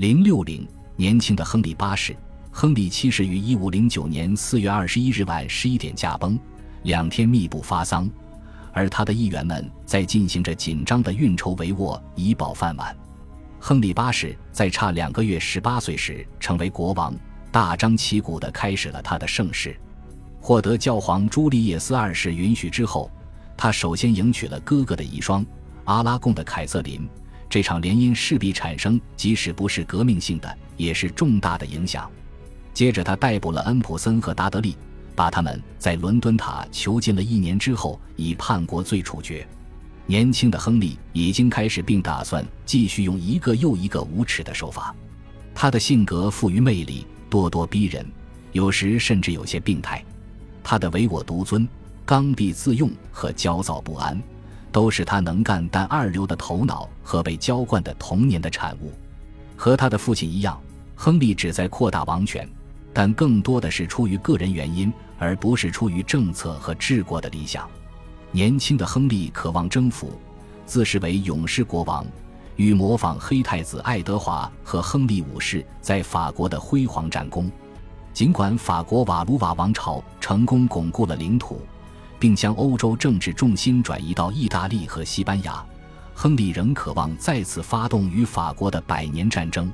零六零，年轻的亨利八世，亨利七世于一五零九年四月二十一日晚十一点驾崩，两天密不发丧，而他的议员们在进行着紧张的运筹帷幄，以保饭碗。亨利八世在差两个月十八岁时成为国王，大张旗鼓地开始了他的盛世。获得教皇朱利叶斯二世允许之后。他首先迎娶了哥哥的遗孀阿拉贡的凯瑟琳，这场联姻势必产生，即使不是革命性的，也是重大的影响。接着，他逮捕了恩普森和达德利，把他们在伦敦塔囚禁了一年之后，以叛国罪处决。年轻的亨利已经开始，并打算继续用一个又一个无耻的手法。他的性格富于魅力，咄咄逼人，有时甚至有些病态。他的唯我独尊。刚愎自用和焦躁不安，都是他能干但二流的头脑和被浇灌的童年的产物。和他的父亲一样，亨利旨在扩大王权，但更多的是出于个人原因，而不是出于政策和治国的理想。年轻的亨利渴望征服，自视为勇士国王，欲模仿黑太子爱德华和亨利五世在法国的辉煌战功。尽管法国瓦卢瓦王朝成功巩固了领土。并将欧洲政治重心转移到意大利和西班牙，亨利仍渴望再次发动与法国的百年战争。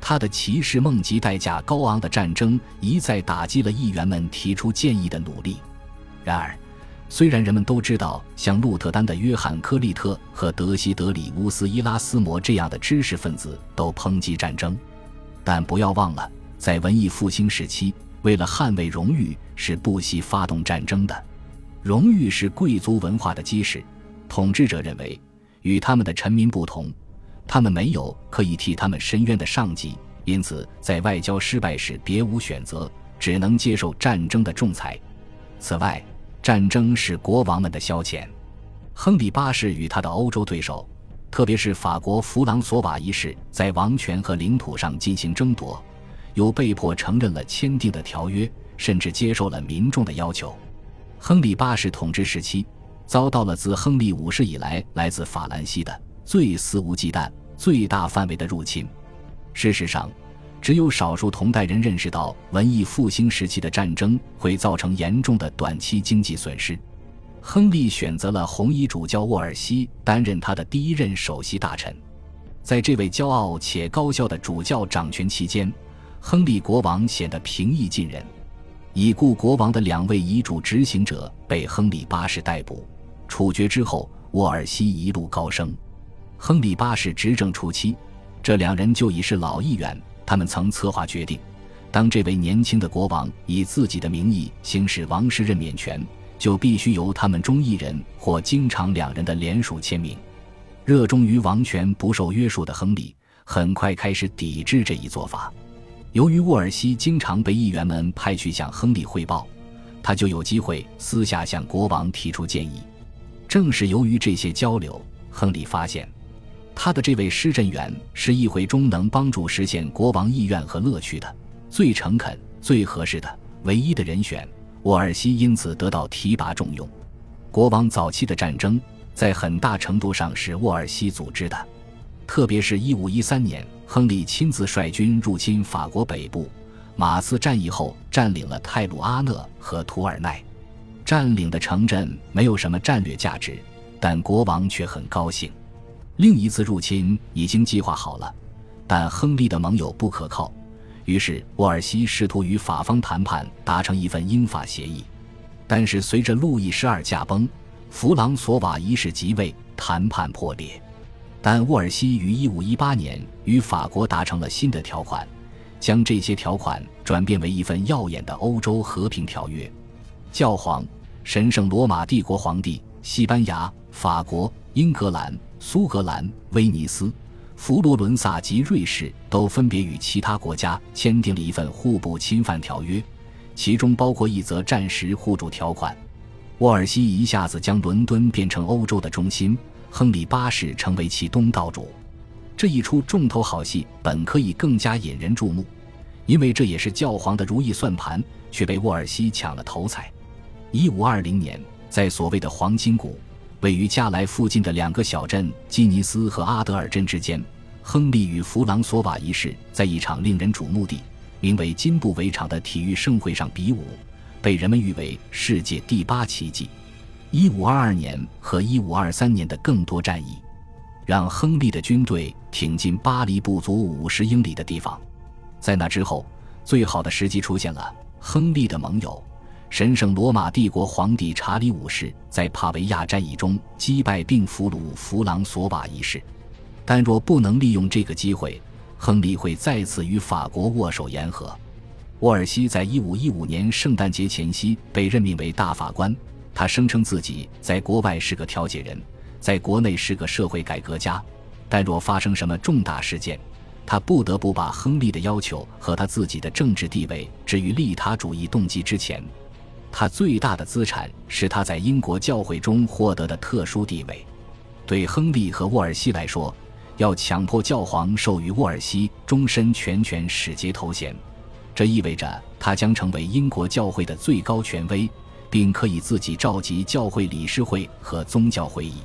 他的骑士梦及代价高昂的战争一再打击了议员们提出建议的努力。然而，虽然人们都知道像鹿特丹的约翰·科利特和德西德里乌斯·伊拉斯摩这样的知识分子都抨击战争，但不要忘了，在文艺复兴时期，为了捍卫荣誉，是不惜发动战争的。荣誉是贵族文化的基石。统治者认为，与他们的臣民不同，他们没有可以替他们伸冤的上级，因此在外交失败时别无选择，只能接受战争的仲裁。此外，战争是国王们的消遣。亨利八世与他的欧洲对手，特别是法国弗朗索瓦一世，在王权和领土上进行争夺，又被迫承认了签订的条约，甚至接受了民众的要求。亨利八世统治时期，遭到了自亨利五世以来来自法兰西的最肆无忌惮、最大范围的入侵。事实上，只有少数同代人认识到文艺复兴时期的战争会造成严重的短期经济损失。亨利选择了红衣主教沃尔西担任他的第一任首席大臣。在这位骄傲且高效的主教掌权期间，亨利国王显得平易近人。已故国王的两位遗嘱执行者被亨利八世逮捕、处决之后，沃尔西一路高升。亨利八世执政初期，这两人就已是老议员。他们曾策划决定，当这位年轻的国王以自己的名义行使王室任免权，就必须由他们中一人或经常两人的联署签名。热衷于王权不受约束的亨利，很快开始抵制这一做法。由于沃尔西经常被议员们派去向亨利汇报，他就有机会私下向国王提出建议。正是由于这些交流，亨利发现，他的这位施政员是议会中能帮助实现国王意愿和乐趣的最诚恳、最合适的唯一的人选。沃尔西因此得到提拔重用。国王早期的战争在很大程度上是沃尔西组织的。特别是1513年，亨利亲自率军入侵法国北部。马刺战役后，占领了泰鲁阿讷和图尔奈。占领的城镇没有什么战略价值，但国王却很高兴。另一次入侵已经计划好了，但亨利的盟友不可靠，于是沃尔西试图与法方谈判，达成一份英法协议。但是随着路易十二驾崩，弗朗索瓦一世即位，谈判破裂。但沃尔西于1518年与法国达成了新的条款，将这些条款转变为一份耀眼的欧洲和平条约。教皇、神圣罗马帝国皇帝、西班牙、法国、英格兰、苏格兰、威尼斯、佛罗伦萨及瑞士都分别与其他国家签订了一份互不侵犯条约，其中包括一则战时互助条款。沃尔西一下子将伦敦变成欧洲的中心。亨利八世成为其东道主，这一出重头好戏本可以更加引人注目，因为这也是教皇的如意算盘，却被沃尔西抢了头彩。一五二零年，在所谓的黄金谷，位于加莱附近的两个小镇基尼斯和阿德尔镇之间，亨利与弗朗索瓦一世在一场令人瞩目的、名为金布围场的体育盛会上比武，被人们誉为世界第八奇迹。一五二二年和一五二三年的更多战役，让亨利的军队挺进巴黎不足五十英里的地方。在那之后，最好的时机出现了。亨利的盟友。神圣罗马帝国皇帝查理五世在帕维亚战役中击败并俘虏弗朗索瓦一世，但若不能利用这个机会，亨利会再次与法国握手言和。沃尔西在一五一五年圣诞节前夕被任命为大法官，他声称自己在国外是个调解人，在国内是个社会改革家，但若发生什么重大事件，他不得不把亨利的要求和他自己的政治地位置于利他主义动机之前。他最大的资产是他在英国教会中获得的特殊地位。对亨利和沃尔西来说，要强迫教皇授予沃尔西终身全权使节头衔，这意味着他将成为英国教会的最高权威，并可以自己召集教会理事会和宗教会议。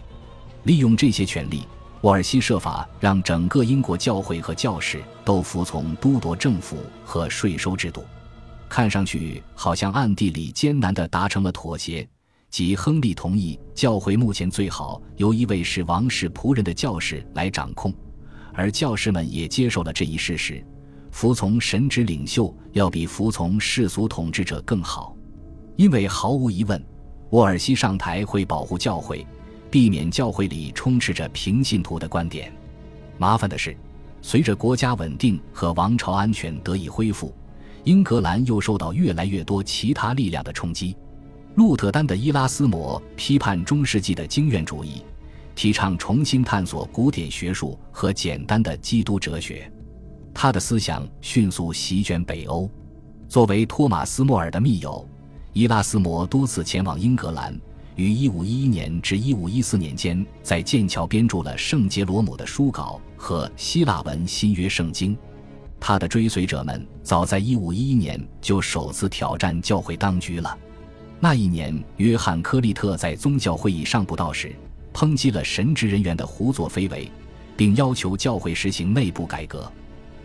利用这些权利，沃尔西设法让整个英国教会和教士都服从都铎政府和税收制度。看上去好像暗地里艰难地达成了妥协，即亨利同意教会目前最好由一位是王室仆人的教士来掌控，而教士们也接受了这一事实：服从神职领袖要比服从世俗统治者更好，因为毫无疑问，沃尔西上台会保护教会，避免教会里充斥着平信徒的观点。麻烦的是，随着国家稳定和王朝安全得以恢复。英格兰又受到越来越多其他力量的冲击。鹿特丹的伊拉斯谟批判中世纪的经验主义，提倡重新探索古典学术和简单的基督哲学。他的思想迅速席卷北欧。作为托马斯·莫尔的密友，伊拉斯谟多次前往英格兰，于1511年至1514年间在剑桥编著了圣杰罗姆的书稿和希腊文新约圣经。他的追随者们早在1511年就首次挑战教会当局了。那一年，约翰·科利特在宗教会议上布道时，抨击了神职人员的胡作非为，并要求教会实行内部改革。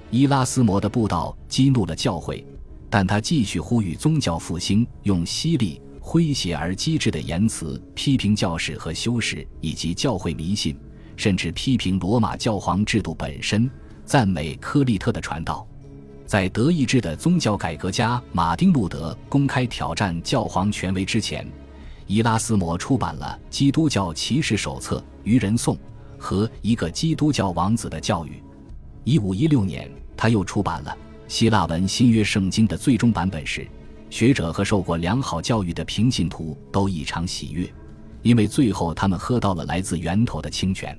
伊拉斯谟的布道激怒了教会，但他继续呼吁宗教复兴，用犀利、诙谐而机智的言辞批评教士和修士以及教会迷信，甚至批评罗马教皇制度本身。赞美科利特的传道，在德意志的宗教改革家马丁·路德公开挑战教皇权威之前，伊拉斯谟出版了《基督教骑士手册》《愚人颂》和《一个基督教王子的教育》。一五一六年，他又出版了希腊文新约圣经的最终版本时，学者和受过良好教育的平信徒都异常喜悦，因为最后他们喝到了来自源头的清泉。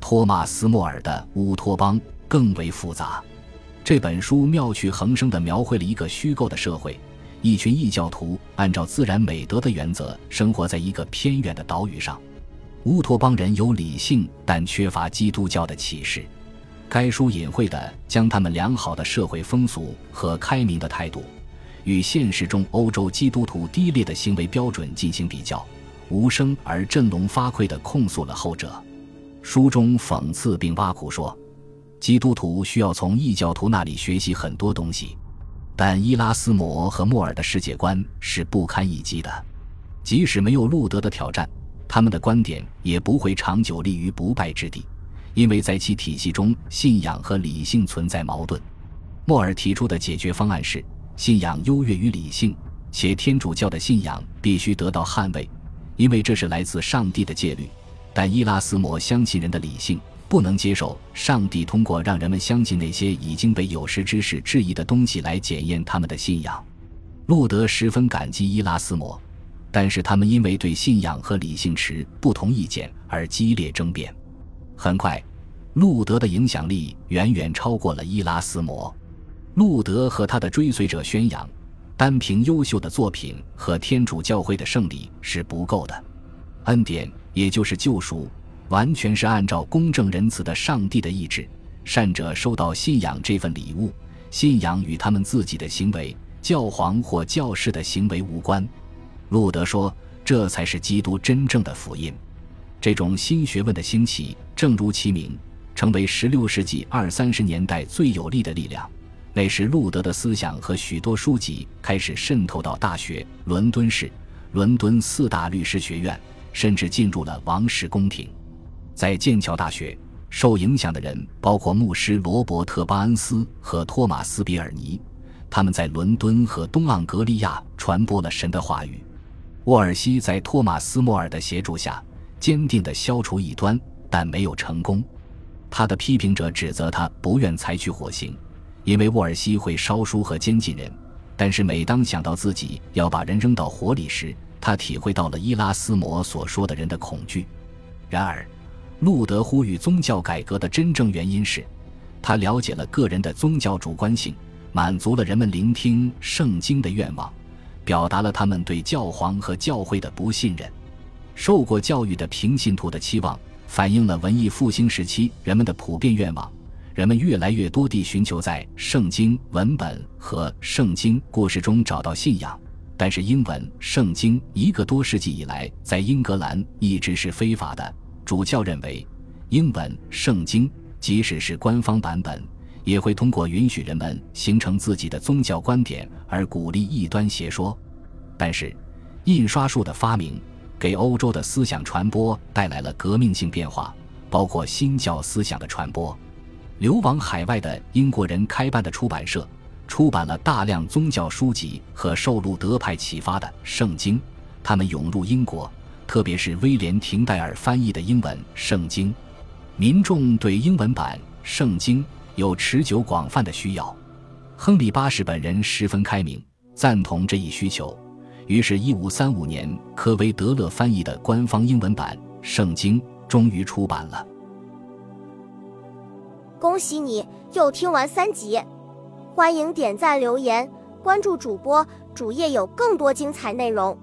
托马斯·莫尔的《乌托邦》。更为复杂。这本书妙趣横生地描绘了一个虚构的社会，一群异教徒按照自然美德的原则生活在一个偏远的岛屿上。乌托邦人有理性，但缺乏基督教的启示。该书隐晦地将他们良好的社会风俗和开明的态度，与现实中欧洲基督徒低劣的行为标准进行比较，无声而振聋发聩地控诉了后者。书中讽刺并挖苦说。基督徒需要从异教徒那里学习很多东西，但伊拉斯谟和莫尔的世界观是不堪一击的。即使没有路德的挑战，他们的观点也不会长久立于不败之地，因为在其体系中，信仰和理性存在矛盾。莫尔提出的解决方案是：信仰优越于理性，且天主教的信仰必须得到捍卫，因为这是来自上帝的戒律。但伊拉斯谟相信人的理性。不能接受上帝通过让人们相信那些已经被有识之士质疑的东西来检验他们的信仰。路德十分感激伊拉斯谟，但是他们因为对信仰和理性持不同意见而激烈争辩。很快，路德的影响力远远超过了伊拉斯谟。路德和他的追随者宣扬，单凭优秀的作品和天主教会的胜利是不够的，恩典也就是救赎。完全是按照公正仁慈的上帝的意志，善者收到信仰这份礼物，信仰与他们自己的行为、教皇或教士的行为无关。路德说，这才是基督真正的福音。这种新学问的兴起，正如其名，成为16世纪二三十年代最有力的力量。那时，路德的思想和许多书籍开始渗透到大学、伦敦市、伦敦四大律师学院，甚至进入了王室宫廷。在剑桥大学，受影响的人包括牧师罗伯特·巴恩斯和托马斯·比尔尼，他们在伦敦和东盎格利亚传播了神的话语。沃尔西在托马斯·莫尔的协助下，坚定地消除异端，但没有成功。他的批评者指责他不愿采取火刑。因为沃尔西会烧书和监禁人，但是每当想到自己要把人扔到火里时，他体会到了伊拉斯谟所说的人的恐惧。然而，路德呼吁宗教改革的真正原因是，他了解了个人的宗教主观性，满足了人们聆听圣经的愿望，表达了他们对教皇和教会的不信任。受过教育的平信徒的期望，反映了文艺复兴时期人们的普遍愿望。人们越来越多地寻求在圣经文本和圣经故事中找到信仰，但是英文圣经一个多世纪以来在英格兰一直是非法的。主教认为，英文圣经即使是官方版本，也会通过允许人们形成自己的宗教观点而鼓励异端邪说。但是，印刷术的发明给欧洲的思想传播带来了革命性变化，包括新教思想的传播。流亡海外的英国人开办的出版社，出版了大量宗教书籍和受路德派启发的圣经。他们涌入英国，特别是威廉·廷戴尔翻译的英文圣经。民众对英文版圣经有持久广泛的需要。亨利八世本人十分开明，赞同这一需求。于是，1535年，科威德勒翻译的官方英文版圣经终于出版了。恭喜你又听完三集，欢迎点赞、留言、关注主播，主页有更多精彩内容。